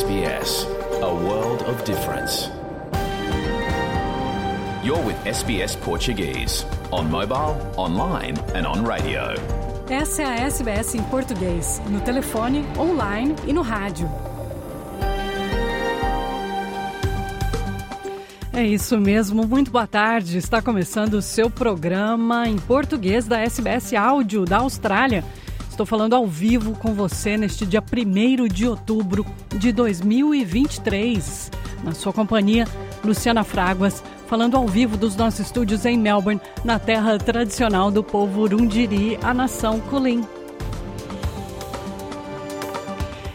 SBS, a world of difference. You're with SBS Portuguese, on mobile, online and on radio. Essa é a SBS em português, no telefone, online e no rádio. É isso mesmo, muito boa tarde. Está começando o seu programa em português da SBS Áudio da Austrália. Estou falando ao vivo com você neste dia 1 de outubro de 2023. Na sua companhia, Luciana Fraguas, falando ao vivo dos nossos estúdios em Melbourne, na terra tradicional do povo Urundiri, a nação Kulin.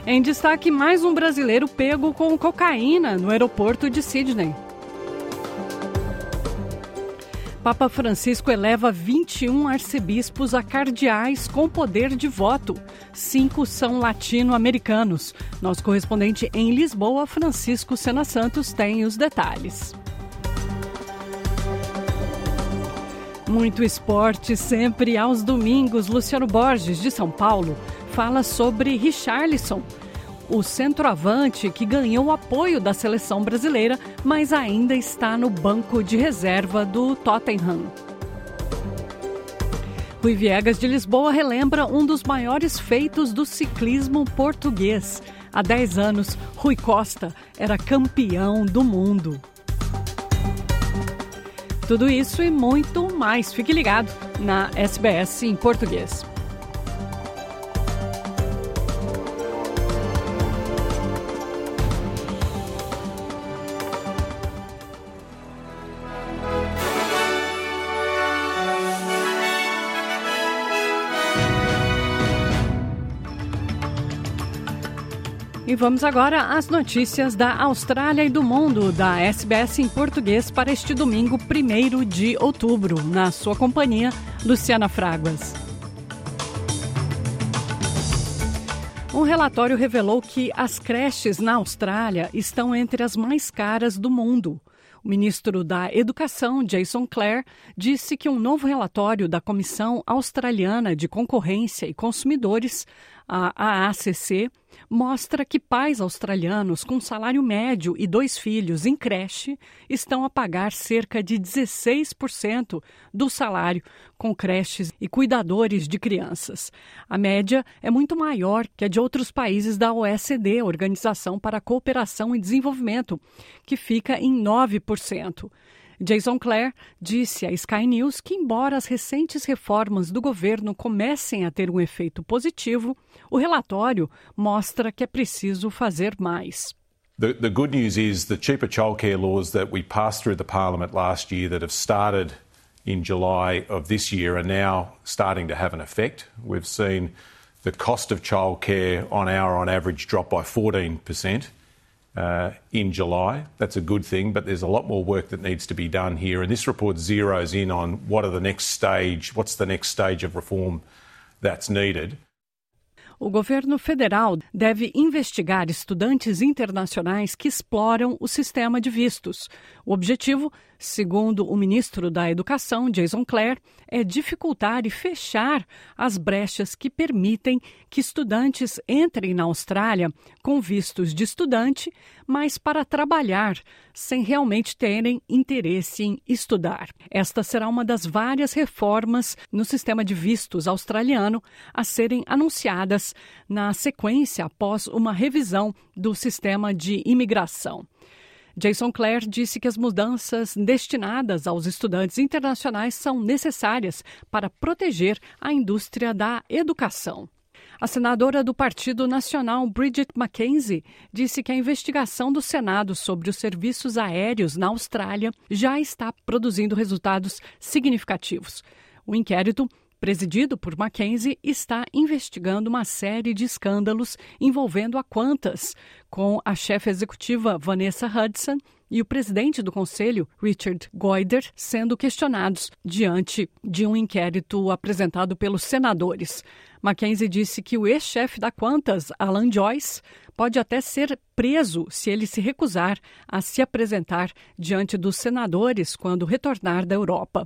Em destaque, mais um brasileiro pego com cocaína no aeroporto de Sydney. Papa Francisco eleva 21 arcebispos a cardeais com poder de voto. Cinco são latino-americanos. Nosso correspondente em Lisboa, Francisco Sena Santos, tem os detalhes. Muito esporte sempre aos domingos. Luciano Borges, de São Paulo, fala sobre Richarlison o centroavante que ganhou o apoio da seleção brasileira, mas ainda está no banco de reserva do Tottenham. Rui Viegas de Lisboa relembra um dos maiores feitos do ciclismo português. Há 10 anos, Rui Costa era campeão do mundo. Tudo isso e muito mais. Fique ligado na SBS em português. E vamos agora às notícias da Austrália e do mundo da SBS em português para este domingo, 1 de outubro. Na sua companhia, Luciana Fraguas. Um relatório revelou que as creches na Austrália estão entre as mais caras do mundo. O ministro da Educação, Jason Clare, disse que um novo relatório da Comissão Australiana de Concorrência e Consumidores, a AACC, mostra que pais australianos com salário médio e dois filhos em creche estão a pagar cerca de 16% do salário com creches e cuidadores de crianças. A média é muito maior que a de outros países da OECD, Organização para a Cooperação e Desenvolvimento, que fica em 9%. Jason Clare disse à Sky News que, embora as recentes reformas do governo comecem a ter um efeito positivo, o relatório mostra que é preciso fazer mais. The, the good news is the cheaper childcare laws that we passed through the parliament last year that have started in July of this year are now starting to have an effect. We've seen the cost of childcare on our on average drop by 14 percent uh, in July. That's a good thing, but there's a lot more work that needs to be done here. And this report zeroes in on what are the next stage, what's the next stage of reform that's needed. O governo federal deve investigar estudantes internacionais que exploram o sistema de vistos. O objetivo, segundo o ministro da Educação, Jason Clare, é dificultar e fechar as brechas que permitem que estudantes entrem na Austrália com vistos de estudante, mas para trabalhar, sem realmente terem interesse em estudar. Esta será uma das várias reformas no sistema de vistos australiano a serem anunciadas na sequência após uma revisão do sistema de imigração. Jason Clare disse que as mudanças destinadas aos estudantes internacionais são necessárias para proteger a indústria da educação. A senadora do Partido Nacional, Bridget McKenzie, disse que a investigação do Senado sobre os serviços aéreos na Austrália já está produzindo resultados significativos. O inquérito presidido por Mackenzie, está investigando uma série de escândalos envolvendo a Qantas, com a chefe executiva Vanessa Hudson e o presidente do conselho, Richard Goider, sendo questionados diante de um inquérito apresentado pelos senadores. Mackenzie disse que o ex-chefe da Qantas, Alan Joyce, pode até ser preso se ele se recusar a se apresentar diante dos senadores quando retornar da Europa.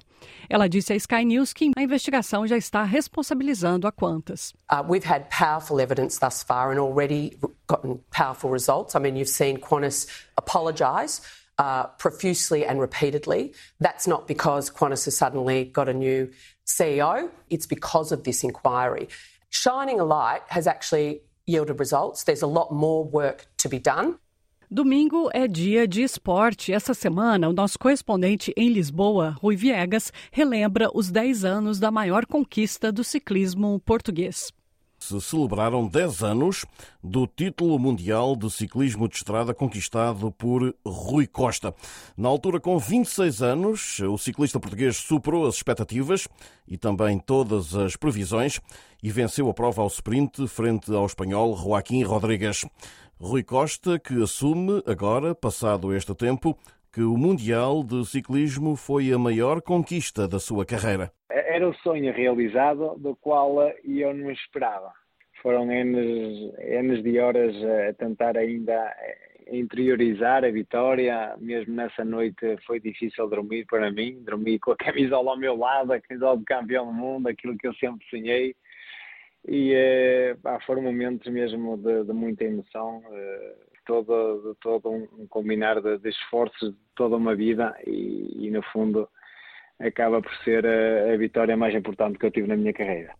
Ela disse à Sky News que a investigação já está responsabilizando a Qantas. Uh, we've had powerful evidence thus far and already gotten powerful results. I mean, you've seen Qantas apologise. Uh, profusely and repeatedly. That's not because Qantas has suddenly got a new CEO, it's because of this inquiry. Shining a light has actually yielded results. There's a lot more work to be done. Domingo é dia de esporte. Essa semana, o nosso correspondente em Lisboa, Rui Viegas, relembra os 10 anos da maior conquista do ciclismo português se celebraram 10 anos do título mundial de ciclismo de estrada conquistado por Rui Costa. Na altura, com 26 anos, o ciclista português superou as expectativas e também todas as previsões e venceu a prova ao sprint frente ao espanhol Joaquim Rodrigues. Rui Costa, que assume agora, passado este tempo, que o Mundial de Ciclismo foi a maior conquista da sua carreira. Era o sonho realizado do qual eu não esperava. Foram N, N de horas a tentar ainda interiorizar a vitória. Mesmo nessa noite foi difícil dormir para mim. Dormi com a camisola ao meu lado, a camisola de campeão do mundo, aquilo que eu sempre sonhei. E eh, foram momentos mesmo de, de muita emoção. Eh, todo, todo um combinar de, de esforços de toda uma vida e, e, no fundo acaba por ser a, a vitória mais importante que eu tive na minha carreira.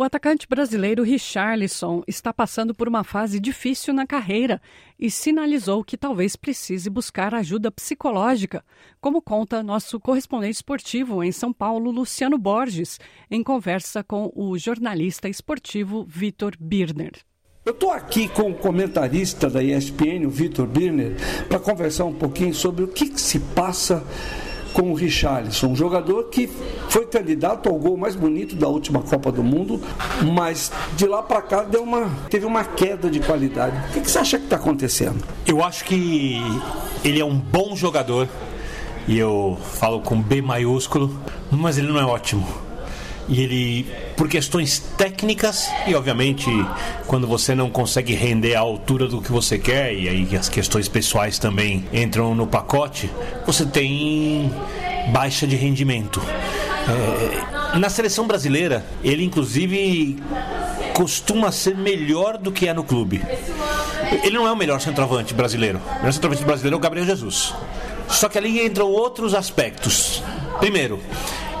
O atacante brasileiro Richarlison está passando por uma fase difícil na carreira e sinalizou que talvez precise buscar ajuda psicológica, como conta nosso correspondente esportivo em São Paulo, Luciano Borges, em conversa com o jornalista esportivo Vitor Birner. Eu estou aqui com o comentarista da ESPN, o Vitor Birner, para conversar um pouquinho sobre o que, que se passa com o Richarlison, um jogador que foi candidato ao gol mais bonito da última Copa do Mundo, mas de lá para cá deu uma, teve uma queda de qualidade. O que, que você acha que está acontecendo? Eu acho que ele é um bom jogador, e eu falo com B maiúsculo, mas ele não é ótimo e ele, por questões técnicas e, obviamente, quando você não consegue render a altura do que você quer, e aí as questões pessoais também entram no pacote, você tem baixa de rendimento. É, na seleção brasileira, ele inclusive costuma ser melhor do que é no clube. Ele não é o melhor centroavante brasileiro. O melhor centroavante brasileiro é o Gabriel Jesus. Só que ali entram outros aspectos. Primeiro,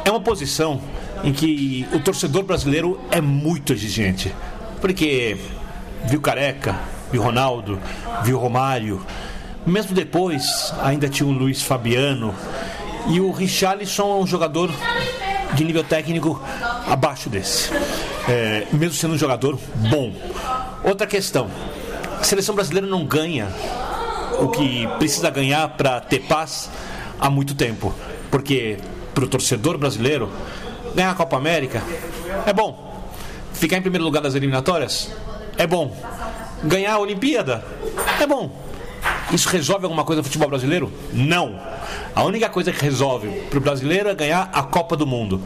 é uma posição em que o torcedor brasileiro é muito exigente. Porque viu Careca, viu Ronaldo, viu Romário. Mesmo depois, ainda tinha o Luiz Fabiano. E o Richarlison é um jogador de nível técnico abaixo desse. É, mesmo sendo um jogador bom. Outra questão: a seleção brasileira não ganha o que precisa ganhar para ter paz há muito tempo. Porque para o torcedor brasileiro, ganhar a Copa América é bom. Ficar em primeiro lugar das eliminatórias é bom. Ganhar a Olimpíada é bom. Isso resolve alguma coisa no futebol brasileiro? Não. A única coisa que resolve para o brasileiro é ganhar a Copa do Mundo.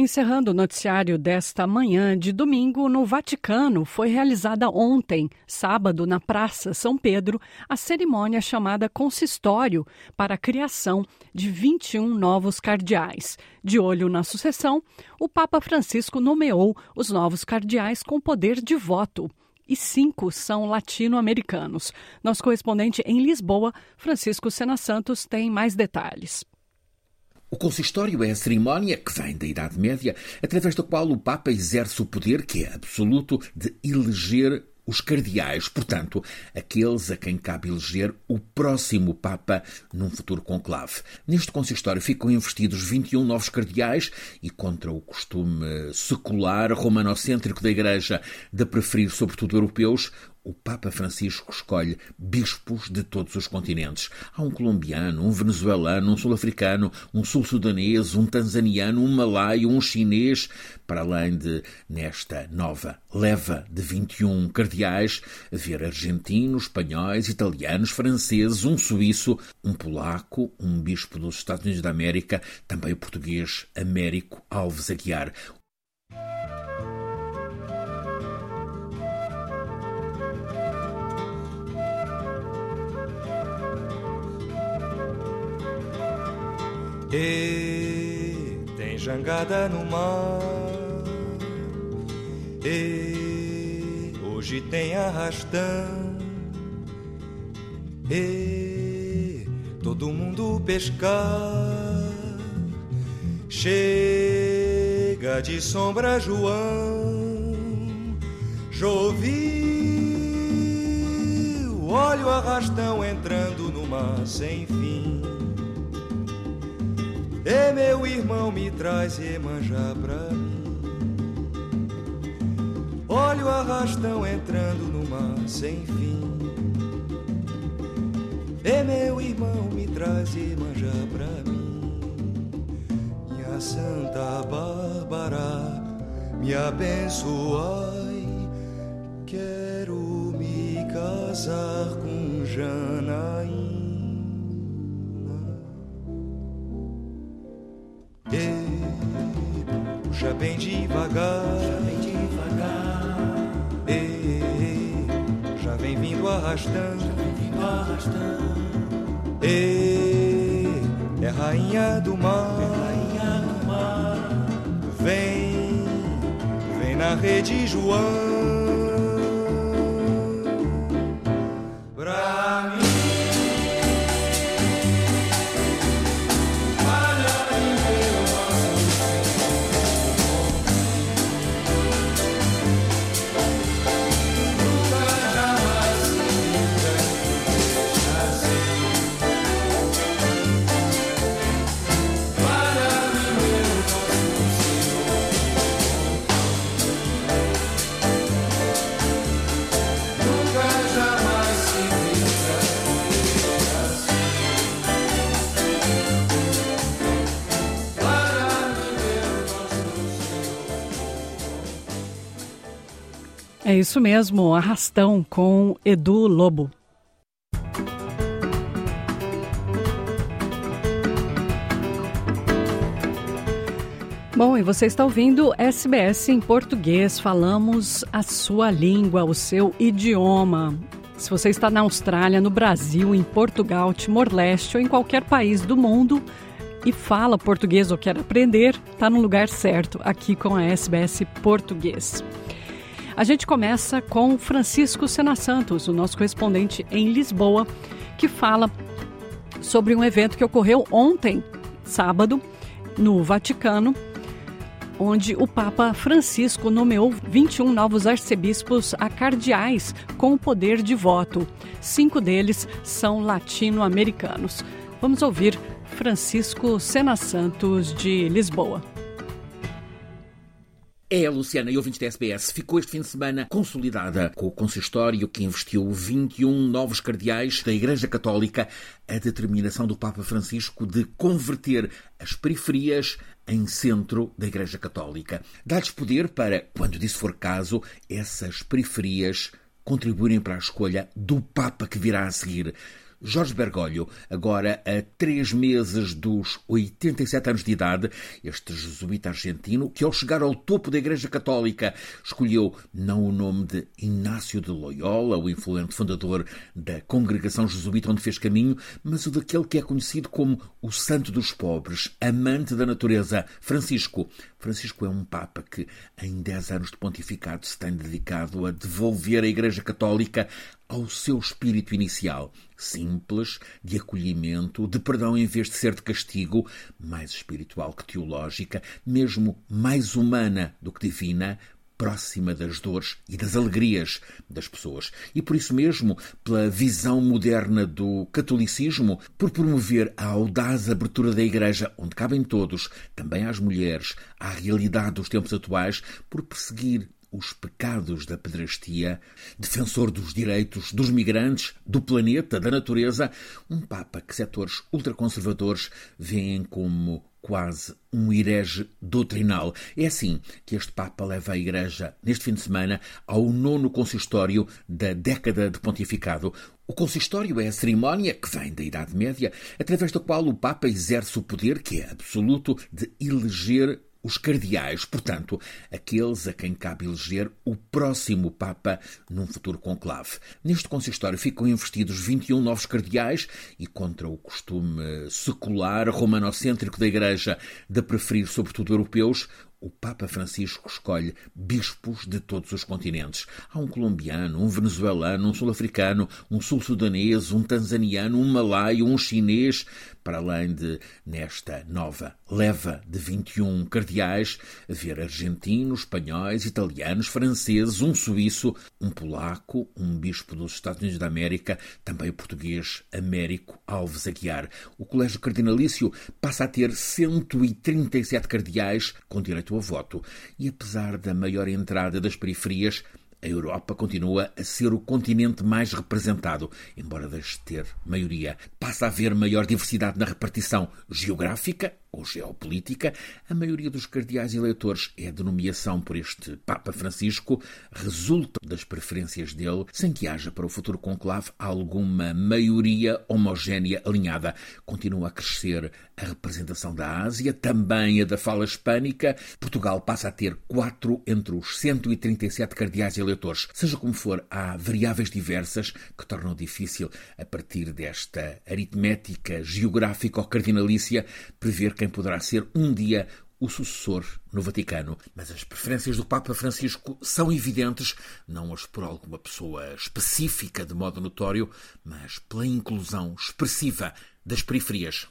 Encerrando o noticiário desta manhã de domingo, no Vaticano, foi realizada ontem, sábado, na Praça São Pedro, a cerimônia chamada Consistório para a criação de 21 novos cardeais. De olho na sucessão, o Papa Francisco nomeou os novos cardeais com poder de voto e cinco são latino-americanos. Nosso correspondente em Lisboa, Francisco Sena Santos, tem mais detalhes. O consistório é a cerimónia que vem da Idade Média, através da qual o Papa exerce o poder, que é absoluto, de eleger os cardeais, portanto, aqueles a quem cabe eleger o próximo Papa num futuro conclave. Neste consistório ficam investidos 21 novos cardeais e, contra o costume secular romanocêntrico da Igreja de preferir, sobretudo, europeus, o Papa Francisco escolhe bispos de todos os continentes. Há um colombiano, um venezuelano, um sul-africano, um sul-sudanês, um tanzaniano, um malaio, um chinês, para além de, nesta nova leva de 21 cardeais, haver argentinos, espanhóis, italianos, franceses, um suíço, um polaco, um bispo dos Estados Unidos da América, também o português Américo Alves Aguiar. E tem jangada no mar. E hoje tem arrastão. E todo mundo pescar. Chega de sombra, João. Choveu, olha o arrastão entrando no mar sem fim. E meu irmão me traz Iemanjá pra mim. Olha o arrastão entrando no mar sem fim. E meu irmão me traz Iemanjá pra mim. Minha Santa Bárbara, me abençoai. Quero me casar com Janaína. Bem devagar, já bem devagar. E, já vem vindo arrastando, já vem vindo arrastando. E, é rainha do mar, é rainha do mar. Vem, vem na rede João. É isso mesmo, Arrastão com Edu Lobo. Bom, e você está ouvindo SBS em português. Falamos a sua língua, o seu idioma. Se você está na Austrália, no Brasil, em Portugal, Timor-Leste ou em qualquer país do mundo e fala português ou quer aprender, está no lugar certo, aqui com a SBS Português. A gente começa com Francisco Sena Santos, o nosso correspondente em Lisboa, que fala sobre um evento que ocorreu ontem, sábado, no Vaticano, onde o Papa Francisco nomeou 21 novos arcebispos a cardeais com o poder de voto. Cinco deles são latino-americanos. Vamos ouvir Francisco Sena Santos, de Lisboa. É, Luciana e ouvintes da SBS, ficou este fim de semana consolidada com o consistório que investiu 21 novos cardeais da Igreja Católica a determinação do Papa Francisco de converter as periferias em centro da Igreja Católica. Dá-lhes poder para, quando disso for caso, essas periferias contribuírem para a escolha do Papa que virá a seguir. Jorge Bergoglio, agora a três meses dos 87 anos de idade, este jesuíta argentino, que ao chegar ao topo da Igreja Católica escolheu não o nome de Inácio de Loyola, o influente fundador da congregação jesuíta onde fez caminho, mas o daquele que é conhecido como o Santo dos Pobres, amante da natureza, Francisco. Francisco é um Papa que, em dez anos de pontificado, se tem dedicado a devolver a Igreja Católica ao seu espírito inicial, simples, de acolhimento, de perdão em vez de ser de castigo, mais espiritual que teológica, mesmo mais humana do que divina, próxima das dores e das alegrias das pessoas. E por isso mesmo, pela visão moderna do catolicismo, por promover a audaz abertura da Igreja, onde cabem todos, também às mulheres, à realidade dos tempos atuais, por perseguir os pecados da pedrastia, defensor dos direitos dos migrantes, do planeta, da natureza, um Papa que setores ultraconservadores veem como quase um herege doutrinal. É assim que este Papa leva a Igreja, neste fim de semana, ao nono consistório da década de pontificado. O consistório é a cerimónia que vem da Idade Média, através da qual o Papa exerce o poder, que é absoluto, de eleger os cardeais, portanto, aqueles a quem cabe eleger o próximo Papa num futuro conclave. Neste consistório ficam investidos 21 novos cardeais e, contra o costume secular romanocêntrico da Igreja de preferir, sobretudo, europeus, o Papa Francisco escolhe bispos de todos os continentes. Há um colombiano, um venezuelano, um sul-africano, um sul-sudanês, um tanzaniano, um malaio, um chinês, para além de, nesta nova leva de 21 cardeais, haver argentinos, espanhóis, italianos, franceses, um suíço, um polaco, um bispo dos Estados Unidos da América, também o português Américo Alves Aguiar. O Colégio Cardinalício passa a ter 137 cardeais com direito a voto e, apesar da maior entrada das periferias, a Europa continua a ser o continente mais representado, embora deixe de ter maioria. Passa a haver maior diversidade na repartição geográfica ou geopolítica, a maioria dos cardeais eleitores é de nomeação por este Papa Francisco, resulta das preferências dele, sem que haja para o futuro conclave alguma maioria homogénea alinhada. Continua a crescer a representação da Ásia, também a da fala hispânica. Portugal passa a ter quatro entre os 137 cardeais eleitores. Seja como for, há variáveis diversas que tornam difícil, a partir desta aritmética geográfica ou cardinalícia, prever quem poderá ser um dia o sucessor no Vaticano. Mas as preferências do Papa Francisco são evidentes, não as por alguma pessoa específica de modo notório, mas pela inclusão expressiva das periferias.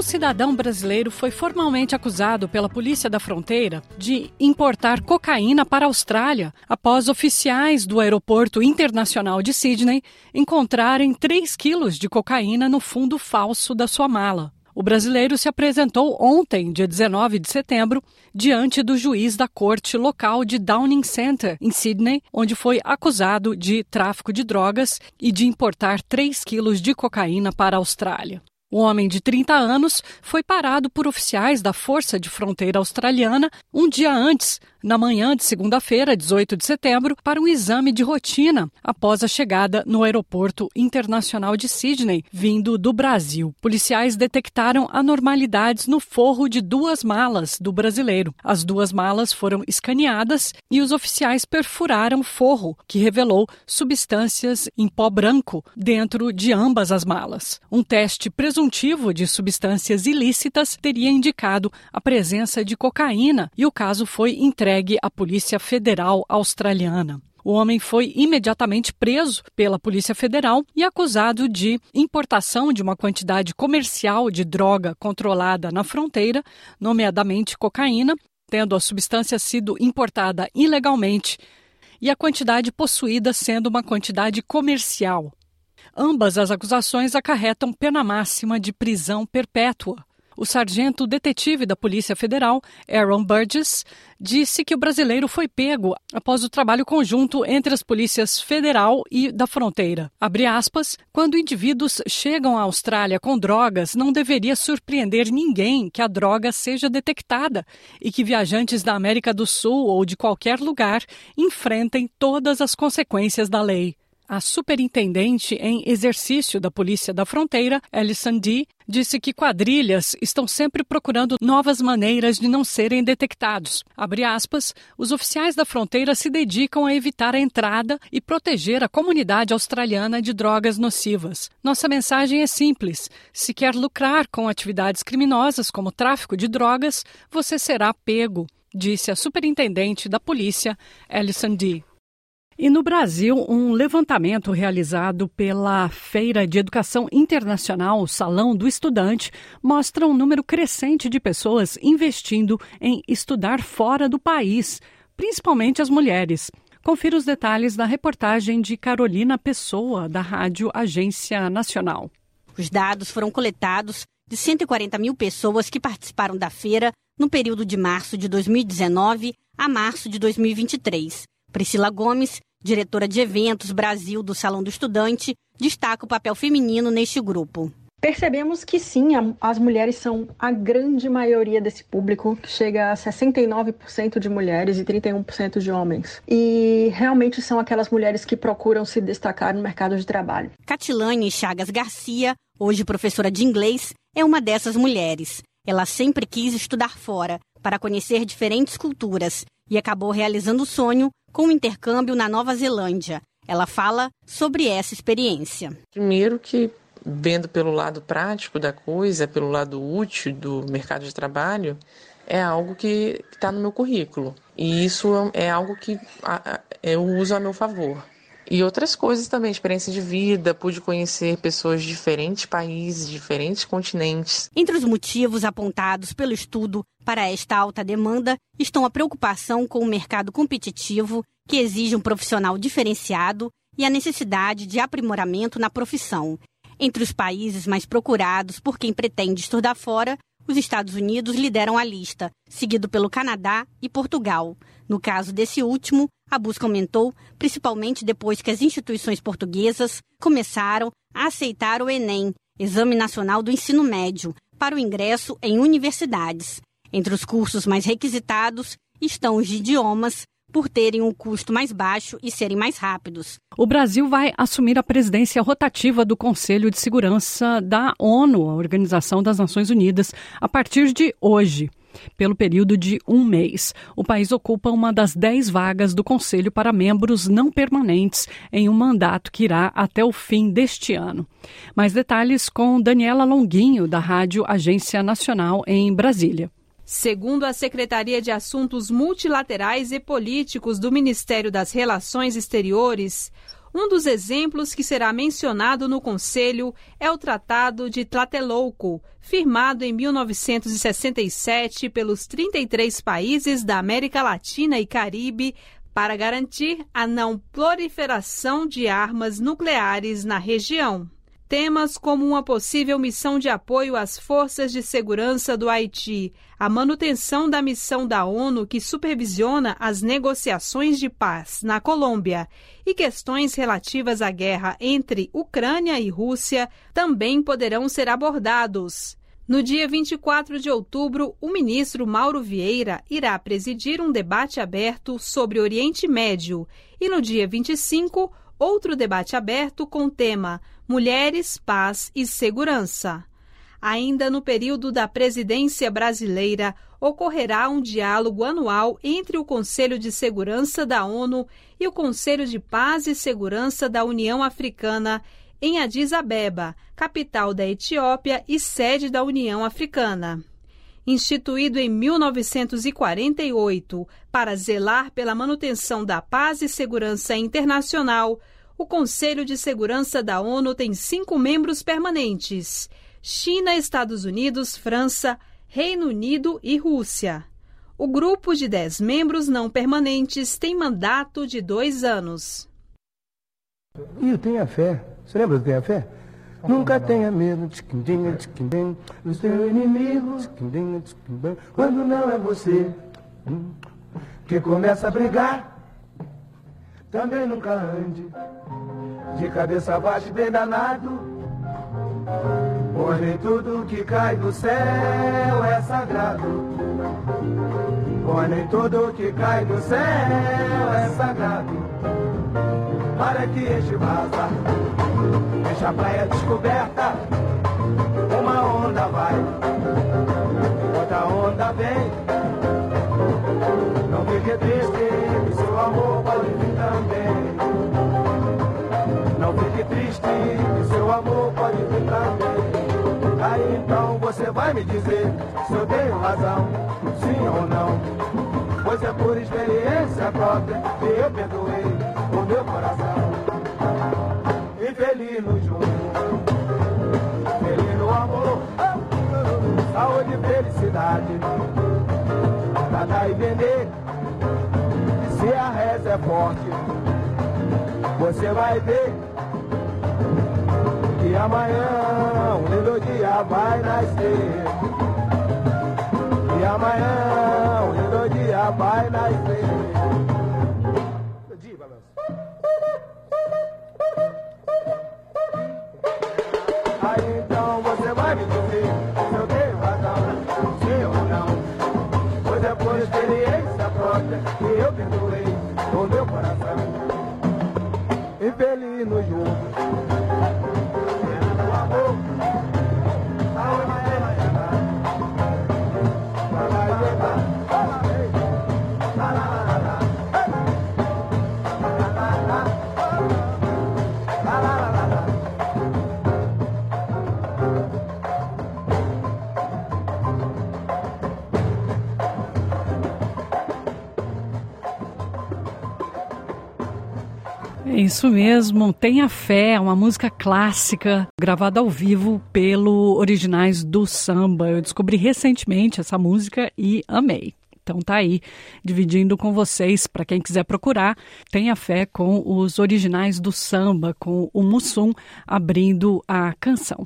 Um cidadão brasileiro foi formalmente acusado pela Polícia da Fronteira de importar cocaína para a Austrália após oficiais do Aeroporto Internacional de Sydney encontrarem 3 quilos de cocaína no fundo falso da sua mala. O brasileiro se apresentou ontem, dia 19 de setembro, diante do juiz da corte local de Downing Center, em Sydney, onde foi acusado de tráfico de drogas e de importar 3 quilos de cocaína para a Austrália. O homem de 30 anos foi parado por oficiais da Força de Fronteira Australiana um dia antes, na manhã de segunda-feira, 18 de setembro, para um exame de rotina após a chegada no Aeroporto Internacional de Sydney, vindo do Brasil. Policiais detectaram anormalidades no forro de duas malas do brasileiro. As duas malas foram escaneadas e os oficiais perfuraram o forro, que revelou substâncias em pó branco dentro de ambas as malas. Um teste presuntivo de substâncias ilícitas teria indicado a presença de cocaína e o caso foi entregue entregue à Polícia Federal Australiana. O homem foi imediatamente preso pela Polícia Federal e acusado de importação de uma quantidade comercial de droga controlada na fronteira, nomeadamente cocaína, tendo a substância sido importada ilegalmente e a quantidade possuída sendo uma quantidade comercial. Ambas as acusações acarretam pena máxima de prisão perpétua o sargento detetive da Polícia Federal, Aaron Burgess, disse que o brasileiro foi pego após o trabalho conjunto entre as polícias federal e da fronteira. Aspas, quando indivíduos chegam à Austrália com drogas, não deveria surpreender ninguém que a droga seja detectada e que viajantes da América do Sul ou de qualquer lugar enfrentem todas as consequências da lei. A superintendente em exercício da Polícia da Fronteira, Alison D., disse que quadrilhas estão sempre procurando novas maneiras de não serem detectados. Aspas, os oficiais da fronteira se dedicam a evitar a entrada e proteger a comunidade australiana de drogas nocivas. Nossa mensagem é simples: se quer lucrar com atividades criminosas como tráfico de drogas, você será pego, disse a superintendente da polícia, Alison D. E no Brasil, um levantamento realizado pela Feira de Educação Internacional, Salão do Estudante, mostra um número crescente de pessoas investindo em estudar fora do país, principalmente as mulheres. Confira os detalhes da reportagem de Carolina Pessoa, da Rádio Agência Nacional. Os dados foram coletados de 140 mil pessoas que participaram da feira no período de março de 2019 a março de 2023. Priscila Gomes, diretora de eventos Brasil do Salão do Estudante, destaca o papel feminino neste grupo. Percebemos que sim, as mulheres são a grande maioria desse público, que chega a 69% de mulheres e 31% de homens. E realmente são aquelas mulheres que procuram se destacar no mercado de trabalho. Catilane Chagas Garcia, hoje professora de inglês, é uma dessas mulheres. Ela sempre quis estudar fora para conhecer diferentes culturas e acabou realizando o sonho com um intercâmbio na Nova Zelândia. Ela fala sobre essa experiência. Primeiro que vendo pelo lado prático da coisa, pelo lado útil do mercado de trabalho, é algo que está no meu currículo. E isso é algo que eu uso a meu favor. E outras coisas também, experiência de vida, pude conhecer pessoas de diferentes países, diferentes continentes. Entre os motivos apontados pelo estudo para esta alta demanda estão a preocupação com o mercado competitivo, que exige um profissional diferenciado, e a necessidade de aprimoramento na profissão. Entre os países mais procurados por quem pretende estudar fora, os Estados Unidos lideram a lista, seguido pelo Canadá e Portugal. No caso desse último, a busca aumentou, principalmente depois que as instituições portuguesas começaram a aceitar o Enem, Exame Nacional do Ensino Médio, para o ingresso em universidades. Entre os cursos mais requisitados estão os de idiomas, por terem um custo mais baixo e serem mais rápidos. O Brasil vai assumir a presidência rotativa do Conselho de Segurança da ONU, a Organização das Nações Unidas, a partir de hoje. Pelo período de um mês, o país ocupa uma das dez vagas do Conselho para membros não permanentes em um mandato que irá até o fim deste ano. Mais detalhes com Daniela Longuinho, da Rádio Agência Nacional em Brasília. Segundo a Secretaria de Assuntos Multilaterais e Políticos do Ministério das Relações Exteriores, um dos exemplos que será mencionado no Conselho é o Tratado de Tlatelolco, firmado em 1967 pelos 33 países da América Latina e Caribe para garantir a não proliferação de armas nucleares na região. Temas como uma possível missão de apoio às forças de segurança do Haiti, a manutenção da missão da ONU que supervisiona as negociações de paz na Colômbia e questões relativas à guerra entre Ucrânia e Rússia também poderão ser abordados. No dia 24 de outubro, o ministro Mauro Vieira irá presidir um debate aberto sobre Oriente Médio e no dia 25, outro debate aberto com o tema Mulheres, Paz e Segurança. Ainda no período da presidência brasileira, ocorrerá um diálogo anual entre o Conselho de Segurança da ONU e o Conselho de Paz e Segurança da União Africana em Addis Abeba, capital da Etiópia e sede da União Africana. Instituído em 1948 para zelar pela manutenção da paz e segurança internacional, o Conselho de Segurança da ONU tem cinco membros permanentes: China, Estados Unidos, França, Reino Unido e Rússia. O grupo de dez membros não permanentes tem mandato de dois anos. E tenha fé. Você lembra do Tenha Fé? Nunca tenha medo do seu inimigo quando não é você hum, que começa a brigar. Também nunca ande de cabeça baixa bem danado. Pois nem tudo que cai do céu é sagrado. Pois nem tudo que cai do céu é sagrado. Para que este vaza, deixa a praia descoberta. Uma onda vai, outra onda vem. Não fique triste, fique triste, que seu amor pode vir também. Aí então você vai me dizer se eu tenho razão, sim ou não. Pois é por experiência própria que eu perdoei o meu coração. Infeliz no junho, feliz no amor, saúde e felicidade. Pra dar e vender, se a reza é forte, você vai ver amanhã dia vai nascer. E amanhã um lindo dia vai nascer. Isso mesmo, Tenha Fé, uma música clássica gravada ao vivo pelo Originais do Samba. Eu descobri recentemente essa música e amei. Então tá aí, dividindo com vocês, para quem quiser procurar, tenha fé com os originais do samba, com o Mussum abrindo a canção.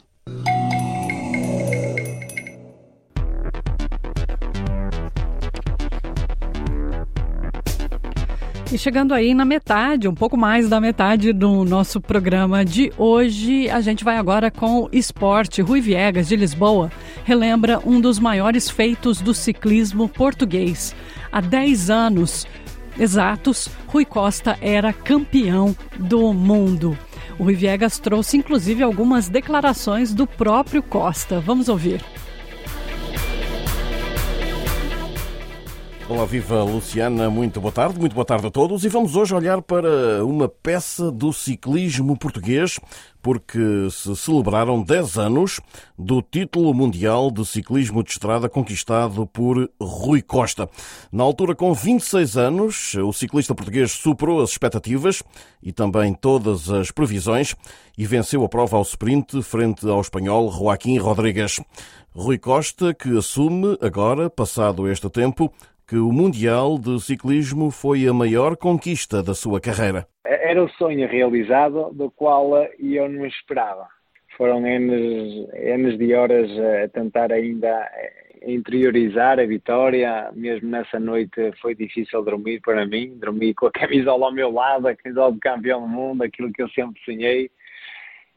E chegando aí na metade, um pouco mais da metade do nosso programa de hoje, a gente vai agora com esporte. Rui Viegas, de Lisboa, relembra um dos maiores feitos do ciclismo português. Há 10 anos exatos, Rui Costa era campeão do mundo. O Rui Viegas trouxe inclusive algumas declarações do próprio Costa. Vamos ouvir. Olá, viva Luciana, muito boa tarde, muito boa tarde a todos e vamos hoje olhar para uma peça do ciclismo português porque se celebraram 10 anos do título mundial de ciclismo de estrada conquistado por Rui Costa. Na altura, com 26 anos, o ciclista português superou as expectativas e também todas as previsões e venceu a prova ao sprint frente ao espanhol Joaquim Rodrigues. Rui Costa, que assume agora, passado este tempo, que o Mundial de Ciclismo foi a maior conquista da sua carreira. Era o sonho realizado do qual eu não esperava. Foram N, N de horas a tentar ainda interiorizar a vitória. Mesmo nessa noite foi difícil dormir para mim. Dormi com a camisola ao meu lado, a camisola de campeão do mundo, aquilo que eu sempre sonhei.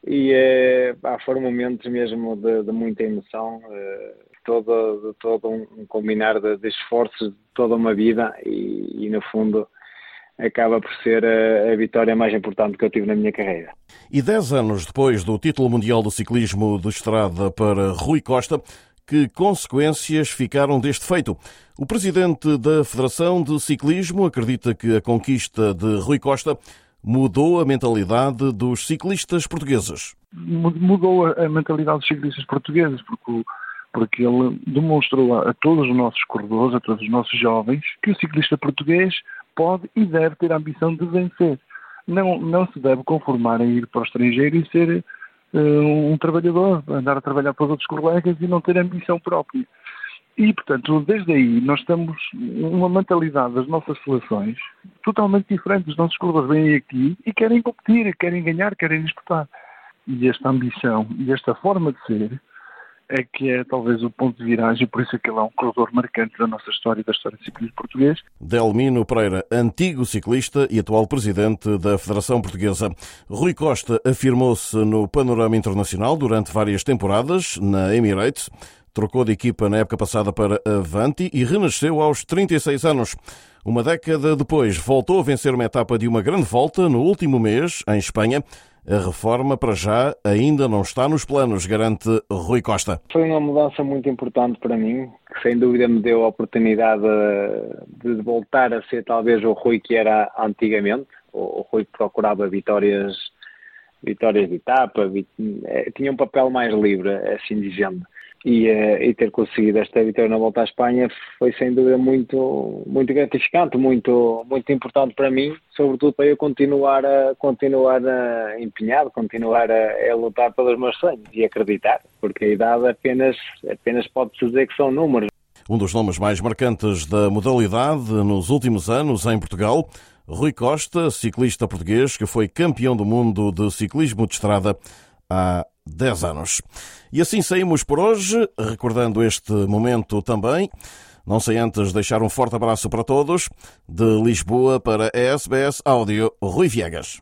E eh, foram momentos mesmo de, de muita emoção. Eh, todo, todo um combinar de, de, esforços de toda uma vida e, e, no fundo acaba por ser a, a, vitória mais importante que eu tive na minha carreira. E dez anos depois do título mundial do ciclismo de estrada para Rui Costa, que consequências ficaram deste feito? O presidente da Federação de Ciclismo acredita que a conquista de Rui Costa mudou a mentalidade dos ciclistas portugueses. Mudou a mentalidade dos ciclistas portugueses, porque o porque ele demonstrou a, todos os nossos corredores, a todos os nossos jovens, que o ciclista português pode e deve ter a ambição de vencer. Não, não se deve conformar em ir para o estrangeiro e ser uh, um trabalhador, andar a trabalhar para os outros colegas e não ter ambição própria. E, portanto, desde aí nós temos uma mentalidade das nossas seleções totalmente diferente. Os nossos corredores vêm aqui e querem competir, querem ganhar, querem disputar. E esta ambição e esta forma de ser é que é talvez o ponto de viragem, por isso é que é um corredor marcante da nossa história e da história do ciclismo português. Delmino Pereira, antigo ciclista e atual presidente da Federação Portuguesa. Rui Costa afirmou-se no panorama internacional durante várias temporadas na Emirates. Trocou de equipa na época passada para Avanti e renasceu aos 36 anos. Uma década depois, voltou a vencer uma etapa de uma grande volta no último mês, em Espanha. A reforma, para já, ainda não está nos planos, garante Rui Costa. Foi uma mudança muito importante para mim, que sem dúvida me deu a oportunidade de voltar a ser talvez o Rui que era antigamente, o Rui que procurava vitórias, vitórias de etapa, eh, tinha um papel mais livre, assim dizendo e, uh, e, ter conseguido esta vitória na volta à Espanha foi sem dúvida muito muito gratificante, muito muito importante para mim, sobretudo para eu continuar a continuar a, empenhado, continuar a, a, lutar pelos meus sonhos e acreditar, porque a idade apenas apenas pode dizer que são números. Um dos nomes mais marcantes da modalidade nos últimos anos em Portugal, Rui Costa, ciclista português que foi campeão do mundo de ciclismo de estrada há 10 anos. E assim saímos por hoje, recordando este momento também. Não sei antes deixar um forte abraço para todos. De Lisboa para a SBS Áudio, Rui Viegas.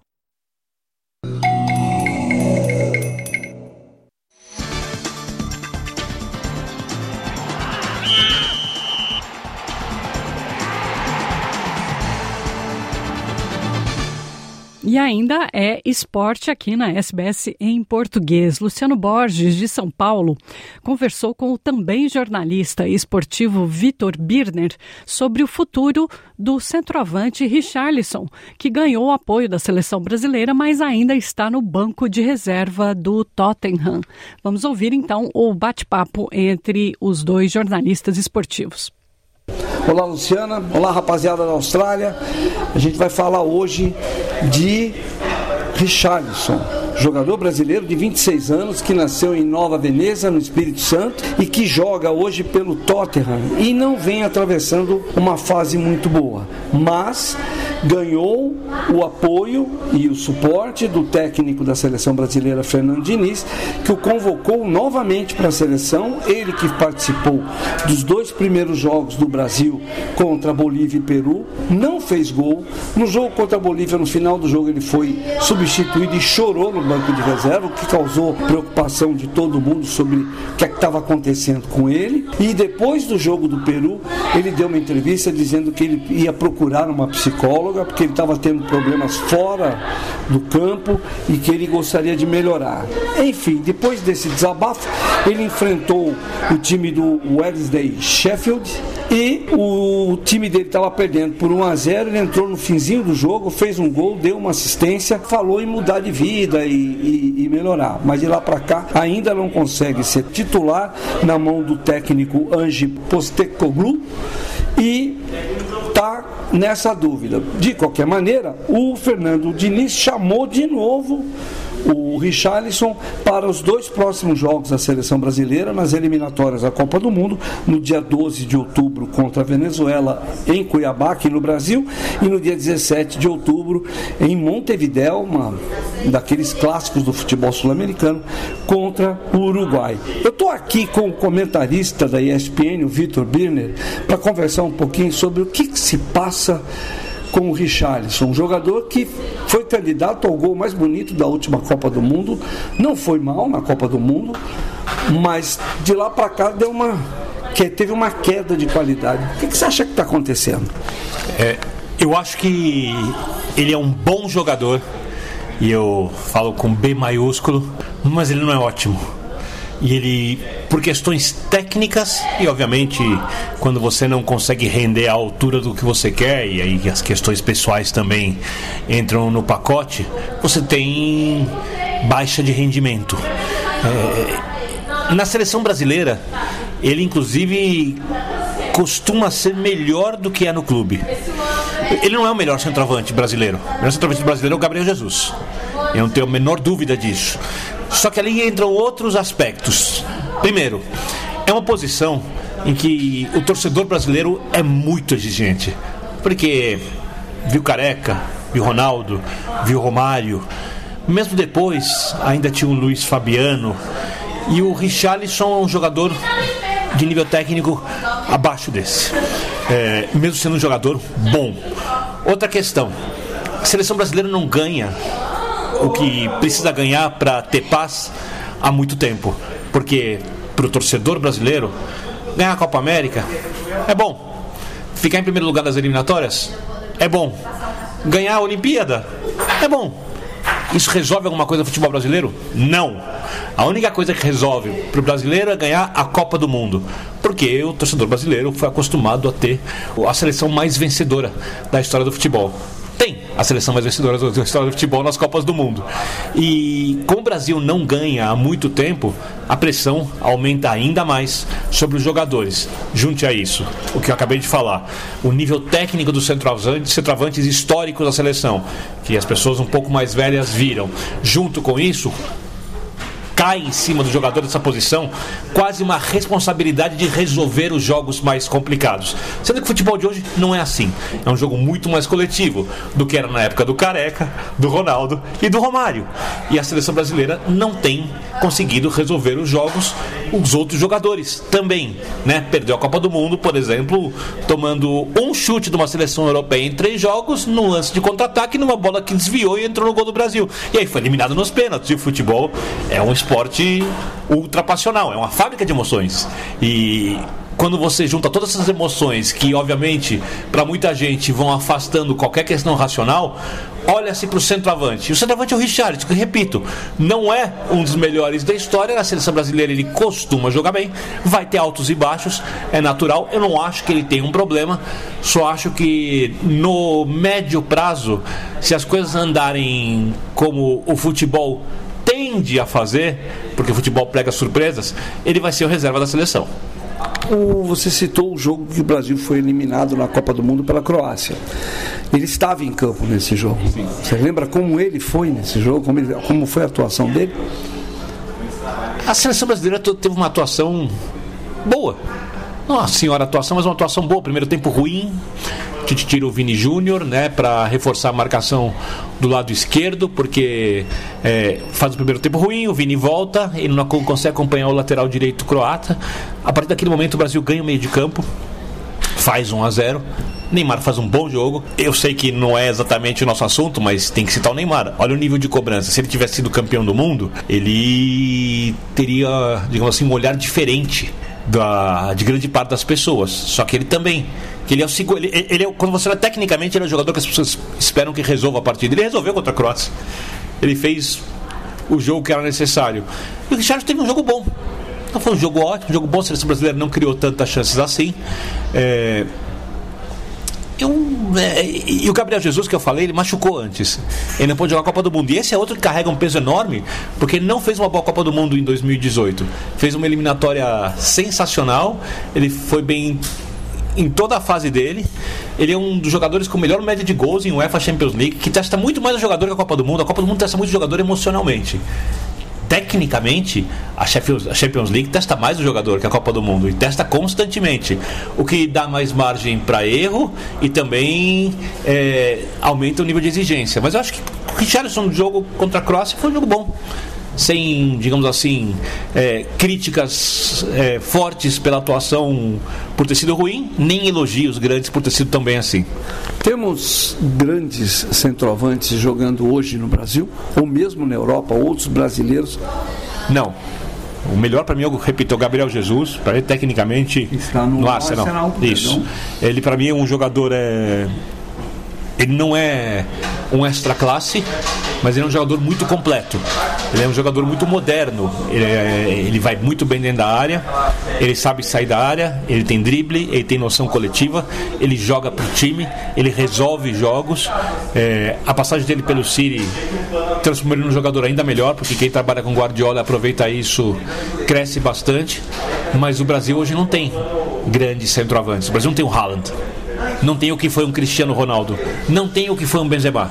E ainda é esporte aqui na SBS em português. Luciano Borges, de São Paulo, conversou com o também jornalista esportivo Vitor Birner sobre o futuro do centroavante Richarlison, que ganhou o apoio da seleção brasileira, mas ainda está no banco de reserva do Tottenham. Vamos ouvir então o bate-papo entre os dois jornalistas esportivos. Olá, Luciana. Olá, rapaziada da Austrália. A gente vai falar hoje de Richarlison jogador brasileiro de 26 anos que nasceu em Nova Veneza, no Espírito Santo, e que joga hoje pelo Tottenham e não vem atravessando uma fase muito boa, mas ganhou o apoio e o suporte do técnico da seleção brasileira Fernando Diniz, que o convocou novamente para a seleção, ele que participou dos dois primeiros jogos do Brasil contra Bolívia e Peru, não fez gol. No jogo contra a Bolívia, no final do jogo, ele foi substituído e chorou no banco de reserva, o que causou preocupação de todo mundo sobre o que é estava acontecendo com ele. E depois do jogo do Peru, ele deu uma entrevista dizendo que ele ia procurar uma psicóloga, porque ele estava tendo problemas fora do campo e que ele gostaria de melhorar. Enfim, depois desse desabafo, ele enfrentou o time do Wednesday Sheffield e o time dele estava perdendo por 1 a 0 ele entrou no finzinho do jogo, fez um gol, deu uma assistência, falou em mudar de vida e, e, e melhorar. Mas de lá para cá ainda não consegue ser titular na mão do técnico Ange Postecoglou e tá nessa dúvida. De qualquer maneira, o Fernando Diniz chamou de novo o Richarlison para os dois próximos jogos da seleção brasileira nas eliminatórias da Copa do Mundo, no dia 12 de outubro contra a Venezuela em Cuiabá, aqui no Brasil, e no dia 17 de outubro em Montevidéu, uma daqueles clássicos do futebol sul-americano, contra o Uruguai. Eu estou aqui com o comentarista da ESPN, o Vitor Birner, para conversar um pouquinho sobre o que, que se passa com o Richarlison, um jogador que foi candidato ao gol mais bonito da última Copa do Mundo, não foi mal na Copa do Mundo, mas de lá para cá deu uma que teve uma queda de qualidade. O que, que você acha que está acontecendo? É, eu acho que ele é um bom jogador e eu falo com B maiúsculo, mas ele não é ótimo e ele por questões técnicas e obviamente quando você não consegue render à altura do que você quer e aí as questões pessoais também entram no pacote você tem baixa de rendimento. É, na seleção brasileira ele inclusive costuma ser melhor do que é no clube. Ele não é o melhor centroavante brasileiro. O melhor centroavante brasileiro é o Gabriel Jesus. Eu não tenho a menor dúvida disso só que ali entram outros aspectos. Primeiro, é uma posição em que o torcedor brasileiro é muito exigente. Porque viu Careca, viu Ronaldo, viu Romário. Mesmo depois, ainda tinha o Luiz Fabiano. E o Richarlison é um jogador de nível técnico abaixo desse. É, mesmo sendo um jogador bom. Outra questão: a seleção brasileira não ganha o que precisa ganhar para ter paz há muito tempo. Porque para o torcedor brasileiro, ganhar a Copa América é bom. Ficar em primeiro lugar das eliminatórias é bom. Ganhar a Olimpíada é bom. Isso resolve alguma coisa no futebol brasileiro? Não. A única coisa que resolve para o brasileiro é ganhar a Copa do Mundo. Porque o torcedor brasileiro foi acostumado a ter a seleção mais vencedora da história do futebol tem a seleção mais vencedora da história do futebol nas Copas do Mundo. E como o Brasil não ganha há muito tempo, a pressão aumenta ainda mais sobre os jogadores. Junte a isso o que eu acabei de falar: o nível técnico dos centroavantes, centroavantes históricos da seleção, que as pessoas um pouco mais velhas viram. Junto com isso, cai em cima do jogador dessa posição quase uma responsabilidade de resolver os jogos mais complicados. Sendo que o futebol de hoje não é assim. É um jogo muito mais coletivo do que era na época do Careca, do Ronaldo e do Romário. E a seleção brasileira não tem conseguido resolver os jogos os outros jogadores também, né? Perdeu a Copa do Mundo, por exemplo, tomando um chute de uma seleção europeia em três jogos, num lance de contra-ataque, numa bola que desviou e entrou no gol do Brasil. E aí foi eliminado nos pênaltis. E o futebol é um ultrapassional, é uma fábrica de emoções. E quando você junta todas essas emoções que, obviamente, para muita gente vão afastando qualquer questão racional, olha-se para o centroavante. O centroavante é o Richard, que, repito, não é um dos melhores da história. Na seleção brasileira ele costuma jogar bem, vai ter altos e baixos, é natural. Eu não acho que ele tenha um problema, só acho que no médio prazo, se as coisas andarem como o futebol tende a fazer, porque o futebol prega surpresas, ele vai ser o reserva da seleção. O, você citou o jogo que o Brasil foi eliminado na Copa do Mundo pela Croácia. Ele estava em campo nesse jogo. Você lembra como ele foi nesse jogo? Como, ele, como foi a atuação dele? A seleção brasileira teve uma atuação boa. Não a senhora atuação, mas uma atuação boa. Primeiro tempo ruim, Tite tira o Vini Júnior, né, para reforçar a marcação do lado esquerdo, porque é, faz o primeiro tempo ruim, o Vini volta, ele não consegue acompanhar o lateral direito croata. A partir daquele momento o Brasil ganha o meio de campo, faz 1 a 0. Neymar faz um bom jogo. Eu sei que não é exatamente o nosso assunto, mas tem que citar o Neymar. Olha o nível de cobrança. Se ele tivesse sido campeão do mundo, ele teria, digamos assim, um olhar diferente da, de grande parte das pessoas. Só que ele também. Que ele é o. Ele, ele é, quando você tecnicamente, ele é o jogador que as pessoas esperam que resolva a partida. Ele resolveu contra a Croácia. Ele fez o jogo que era necessário. E o Richard teve um jogo bom. Não foi um jogo ótimo, um jogo bom. A seleção brasileira não criou tantas chances assim. É, eu, é, e o Gabriel Jesus, que eu falei, ele machucou antes. Ele não pôde jogar a Copa do Mundo. E esse é outro que carrega um peso enorme, porque ele não fez uma boa Copa do Mundo em 2018. Fez uma eliminatória sensacional. Ele foi bem em toda a fase dele. Ele é um dos jogadores com melhor média de gols em UEFA Champions League, que testa muito mais o jogador que a Copa do Mundo. A Copa do Mundo testa muito o jogador emocionalmente tecnicamente, a Champions, League testa mais o jogador que a Copa do Mundo e testa constantemente, o que dá mais margem para erro e também é, aumenta o nível de exigência. Mas eu acho que o Richarlison no jogo contra a Croácia foi um jogo bom sem, digamos assim, é, críticas é, fortes pela atuação por ter sido ruim, nem elogios grandes por ter sido também assim. Temos grandes centroavantes jogando hoje no Brasil, ou mesmo na Europa, outros brasileiros? Não. O melhor para mim, eu repito, é o Gabriel Jesus. Para ele, tecnicamente, Está no, no Arsenal. Arsenal Isso. Ele, para mim, é um jogador. É... Ele não é um extra classe, mas ele é um jogador muito completo. Ele é um jogador muito moderno. Ele, é, ele vai muito bem dentro da área. Ele sabe sair da área. Ele tem drible. Ele tem noção coletiva. Ele joga para o time. Ele resolve jogos. É, a passagem dele pelo City transformou ele num jogador ainda melhor, porque quem trabalha com Guardiola aproveita isso, cresce bastante. Mas o Brasil hoje não tem grandes centroavantes. O Brasil não tem o Haaland. Não tem o que foi um Cristiano Ronaldo. Não tem o que foi um Benzema.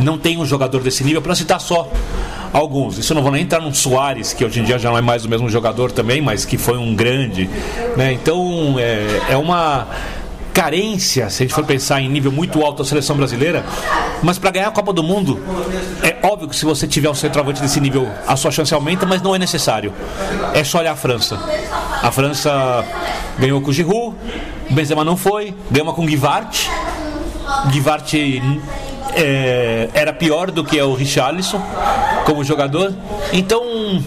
Não tem um jogador desse nível, para citar só alguns. Isso eu não vou nem entrar no Soares, que hoje em dia já não é mais o mesmo jogador também, mas que foi um grande. Né? Então é, é uma carência, se a gente for pensar em nível muito alto da seleção brasileira, mas para ganhar a Copa do Mundo, é óbvio que se você tiver um centroavante desse nível, a sua chance aumenta, mas não é necessário. É só olhar a França. A França ganhou com o Giroud, Benzema não foi, uma com o Guivart. Guivart é, era pior do que o Richarlison como jogador. Então,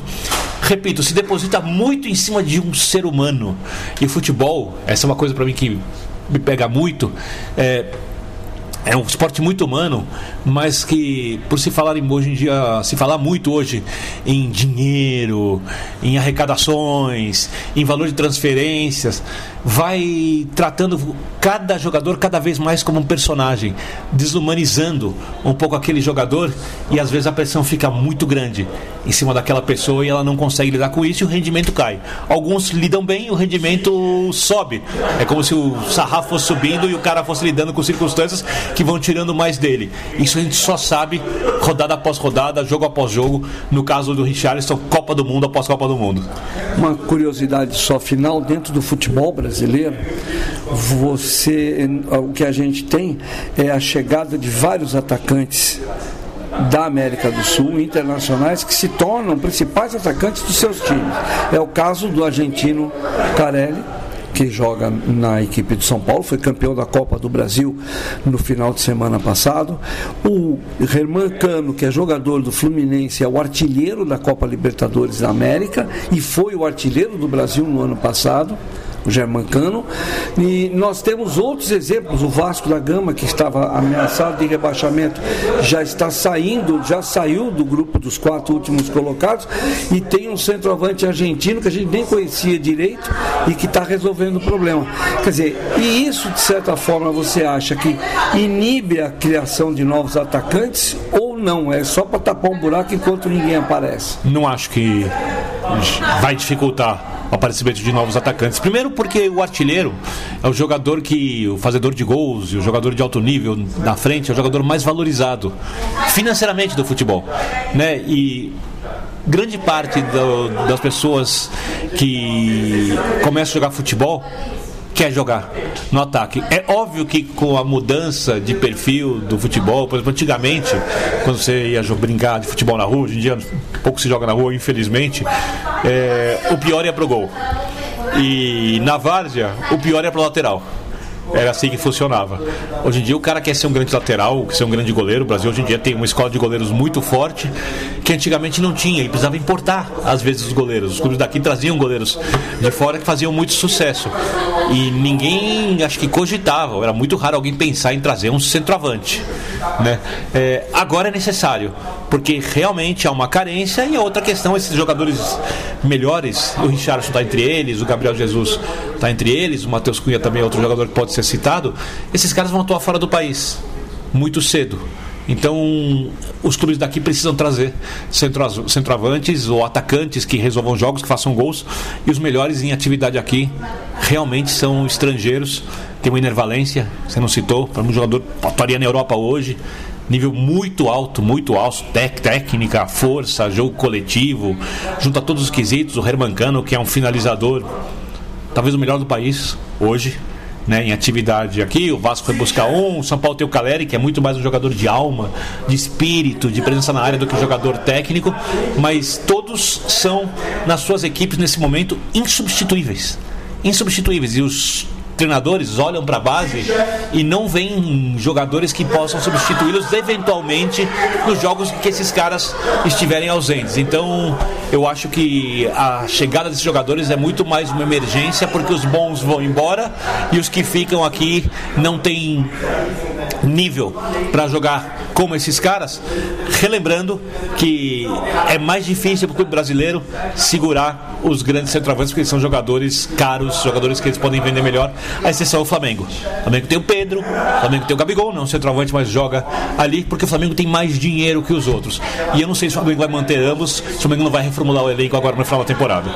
repito, se deposita muito em cima de um ser humano. E o futebol, essa é uma coisa para mim que me pega muito. É, é um esporte muito humano, mas que por se falar em, hoje em dia, se falar muito hoje em dinheiro, em arrecadações, em valor de transferências, vai tratando cada jogador cada vez mais como um personagem, desumanizando um pouco aquele jogador e às vezes a pressão fica muito grande em cima daquela pessoa e ela não consegue lidar com isso e o rendimento cai. Alguns lidam bem o rendimento sobe. É como se o sarrafo fosse subindo e o cara fosse lidando com circunstâncias que vão tirando mais dele. Isso a gente só sabe rodada após rodada, jogo após jogo. No caso do Richarlison, Copa do Mundo após Copa do Mundo. Uma curiosidade só final dentro do futebol brasileiro, você o que a gente tem é a chegada de vários atacantes da América do Sul, internacionais, que se tornam principais atacantes dos seus times. É o caso do argentino Carelli, que joga na equipe de São Paulo, foi campeão da Copa do Brasil no final de semana passado. O Herman Cano, que é jogador do Fluminense, é o artilheiro da Copa Libertadores da América e foi o artilheiro do Brasil no ano passado Germancano. E nós temos outros exemplos. O Vasco da Gama, que estava ameaçado de rebaixamento, já está saindo, já saiu do grupo dos quatro últimos colocados. E tem um centroavante argentino que a gente nem conhecia direito e que está resolvendo o problema. Quer dizer, e isso, de certa forma, você acha que inibe a criação de novos atacantes ou não? É só para tapar um buraco enquanto ninguém aparece? Não acho que vai dificultar o aparecimento de novos atacantes. Primeiro porque o artilheiro é o jogador que, o fazedor de gols e o jogador de alto nível na frente, é o jogador mais valorizado financeiramente do futebol, né? E grande parte do, das pessoas que começam a jogar futebol quer jogar no ataque. É óbvio que com a mudança de perfil do futebol, por exemplo, antigamente, quando você ia brincar de futebol na rua, hoje em dia pouco se joga na rua, infelizmente, é, o pior ia pro gol. E na várzea, o pior é pro lateral. Era assim que funcionava. Hoje em dia o cara quer ser um grande lateral, quer ser um grande goleiro. O Brasil hoje em dia tem uma escola de goleiros muito forte, que antigamente não tinha, e precisava importar, às vezes, os goleiros. Os clubes daqui traziam goleiros de fora que faziam muito sucesso. E ninguém, acho que cogitava, era muito raro alguém pensar em trazer um centroavante. Né? É, agora é necessário, porque realmente há uma carência e outra questão, esses jogadores melhores, o Richardson está entre eles, o Gabriel Jesus está entre eles, o Matheus Cunha também é outro jogador que pode ser citado, esses caras vão atuar fora do país muito cedo. Então, os clubes daqui precisam trazer centro, centroavantes ou atacantes que resolvam jogos, que façam gols. E os melhores em atividade aqui realmente são estrangeiros. Tem o Enervalência, você não citou, para um jogador atuaria na Europa hoje. Nível muito alto, muito alto, tec, técnica, força, jogo coletivo, junto a todos os quesitos. O Herman Cano, que é um finalizador, talvez o melhor do país hoje, né, em atividade aqui. O Vasco foi buscar um, o São Paulo tem o Caleri, que é muito mais um jogador de alma, de espírito, de presença na área do que um jogador técnico, mas todos são, nas suas equipes nesse momento, insubstituíveis. Insubstituíveis. E os treinadores olham para a base e não veem jogadores que possam substituí-los eventualmente nos jogos que esses caras estiverem ausentes. Então, eu acho que a chegada desses jogadores é muito mais uma emergência porque os bons vão embora e os que ficam aqui não têm nível para jogar como esses caras, relembrando que é mais difícil para o clube brasileiro segurar os grandes centroavantes porque eles são jogadores caros, jogadores que eles podem vender melhor a exceção é o Flamengo. O Flamengo tem o Pedro, o Flamengo tem o Gabigol, não centroavante, mas joga ali porque o Flamengo tem mais dinheiro que os outros. E eu não sei se o Flamengo vai manter ambos, se o Flamengo não vai reformular o elenco agora no final da temporada.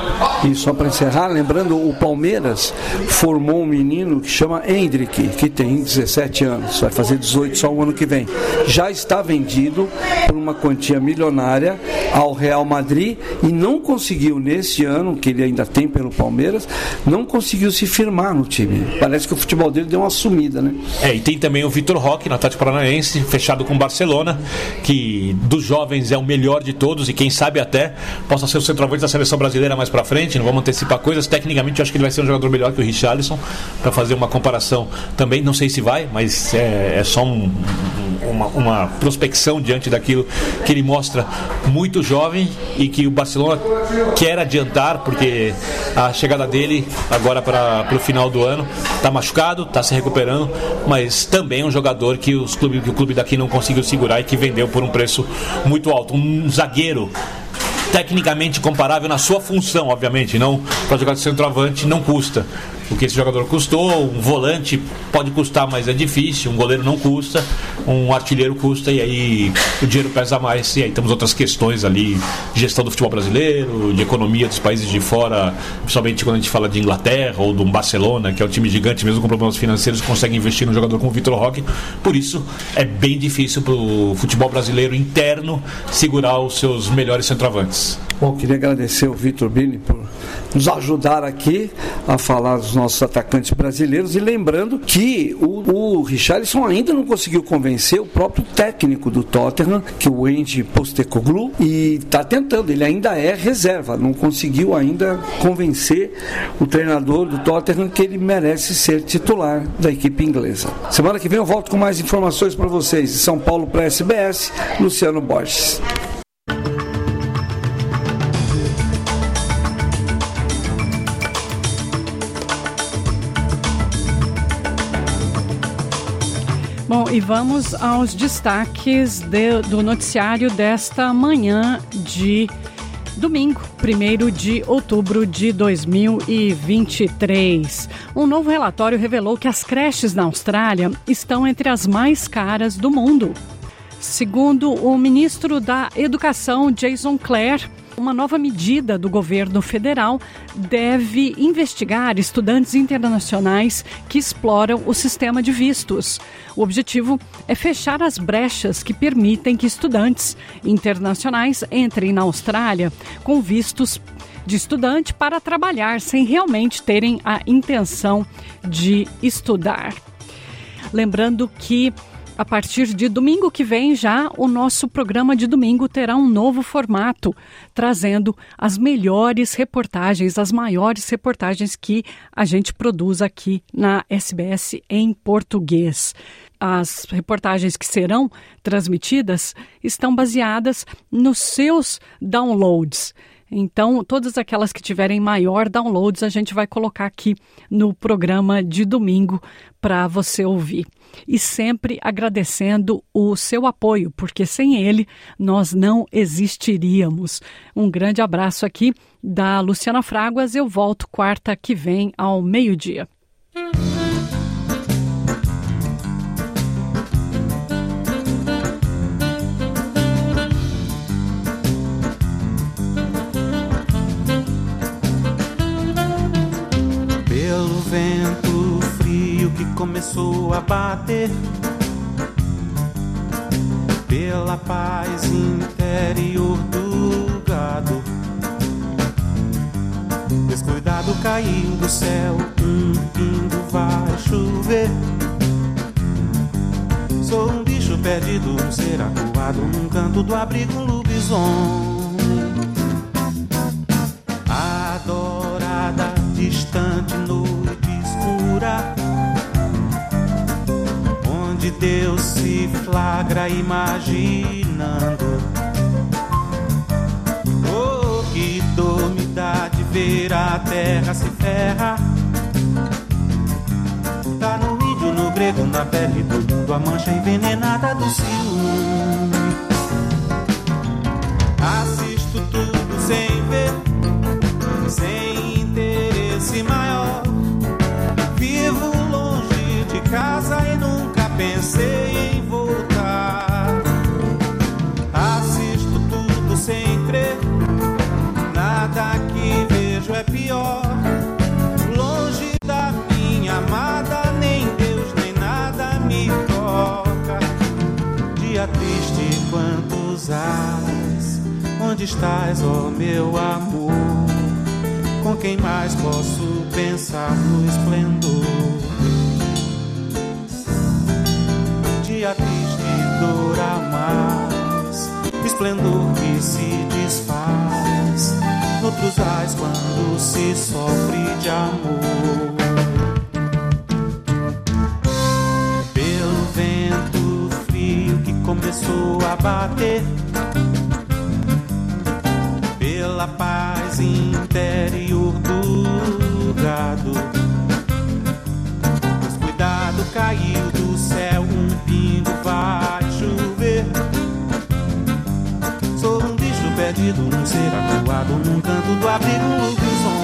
E só para encerrar, lembrando, o Palmeiras formou um menino que chama Hendrick, que tem 17 anos, vai fazer 18 só o ano que vem. Já está vendido por uma quantia milionária ao Real Madrid e não conseguiu nesse ano, que ele ainda tem pelo Palmeiras, não conseguiu se firmar no time. Parece que o futebol dele deu uma sumida, né? É, e tem também o Vitor Roque, na Atlético Paranaense, fechado com o Barcelona, que dos jovens é o melhor de todos e quem sabe até possa ser o centroavante da seleção brasileira mais para frente. Não vamos antecipar coisas. Tecnicamente, eu acho que ele vai ser um jogador melhor que o Richarlison, para fazer uma comparação também. Não sei se vai, mas é, é só um, uma, uma prospecção diante daquilo que ele mostra muito jovem e que o Barcelona quer adiantar, porque a chegada dele agora para o final do ano está machucado, está se recuperando, mas também é um jogador que, os clubes, que o clube daqui não conseguiu segurar e que vendeu por um preço muito alto. Um zagueiro tecnicamente comparável na sua função, obviamente, não para jogar de centroavante não custa. O que esse jogador custou. Um volante pode custar, mas é difícil. Um goleiro não custa, um artilheiro custa e aí o dinheiro pesa mais. E aí temos outras questões ali, gestão do futebol brasileiro, de economia dos países de fora, principalmente quando a gente fala de Inglaterra ou do Barcelona, que é um time gigante mesmo com problemas financeiros, consegue investir num jogador como o Vitor Roque. Por isso é bem difícil para o futebol brasileiro interno segurar os seus melhores centroavantes. Bom, queria agradecer o Vitor Bini por nos ajudar aqui a falar dos nossos atacantes brasileiros e lembrando que o, o Richarlison ainda não conseguiu convencer o próprio técnico do Tottenham, que é o Andy Postecoglou, e está tentando, ele ainda é reserva, não conseguiu ainda convencer o treinador do Tottenham que ele merece ser titular da equipe inglesa. Semana que vem eu volto com mais informações para vocês. De São Paulo para SBS, Luciano Borges. E vamos aos destaques de, do noticiário desta manhã de domingo, 1 de outubro de 2023. Um novo relatório revelou que as creches na Austrália estão entre as mais caras do mundo. Segundo o ministro da Educação, Jason Clare, uma nova medida do governo federal deve investigar estudantes internacionais que exploram o sistema de vistos. O objetivo é fechar as brechas que permitem que estudantes internacionais entrem na Austrália com vistos de estudante para trabalhar sem realmente terem a intenção de estudar. Lembrando que a partir de domingo que vem, já o nosso programa de domingo terá um novo formato, trazendo as melhores reportagens, as maiores reportagens que a gente produz aqui na SBS em português. As reportagens que serão transmitidas estão baseadas nos seus downloads. Então, todas aquelas que tiverem maior downloads, a gente vai colocar aqui no programa de domingo para você ouvir. E sempre agradecendo o seu apoio, porque sem ele nós não existiríamos. Um grande abraço aqui da Luciana Fraguas. Eu volto quarta que vem ao meio-dia. Começou a bater, pela paz interior do gado. Descuidado caiu do céu, um pingo vai chover. Sou um bicho perdido, um ser acuado num canto do abrigo, um lobisomem. Adorada, distante, Deus se flagra imaginando. Oh, que dor me dá de ver a terra se ferra. Tá no índio, no grego, na pele do mundo, a mancha envenenada do ciúme. Ais, onde estás, ó meu amor? Com quem mais posso pensar no esplendor? Dia triste, dor a mais, esplendor que se desfaz. Noutros ais, quando se sofre de amor. Pelo vento frio que começou a bater pela paz interior do gado. Mas cuidado, caiu do céu um pingo, vai chover. Sou um bicho perdido, um ser acuado num canto do abrigo, um som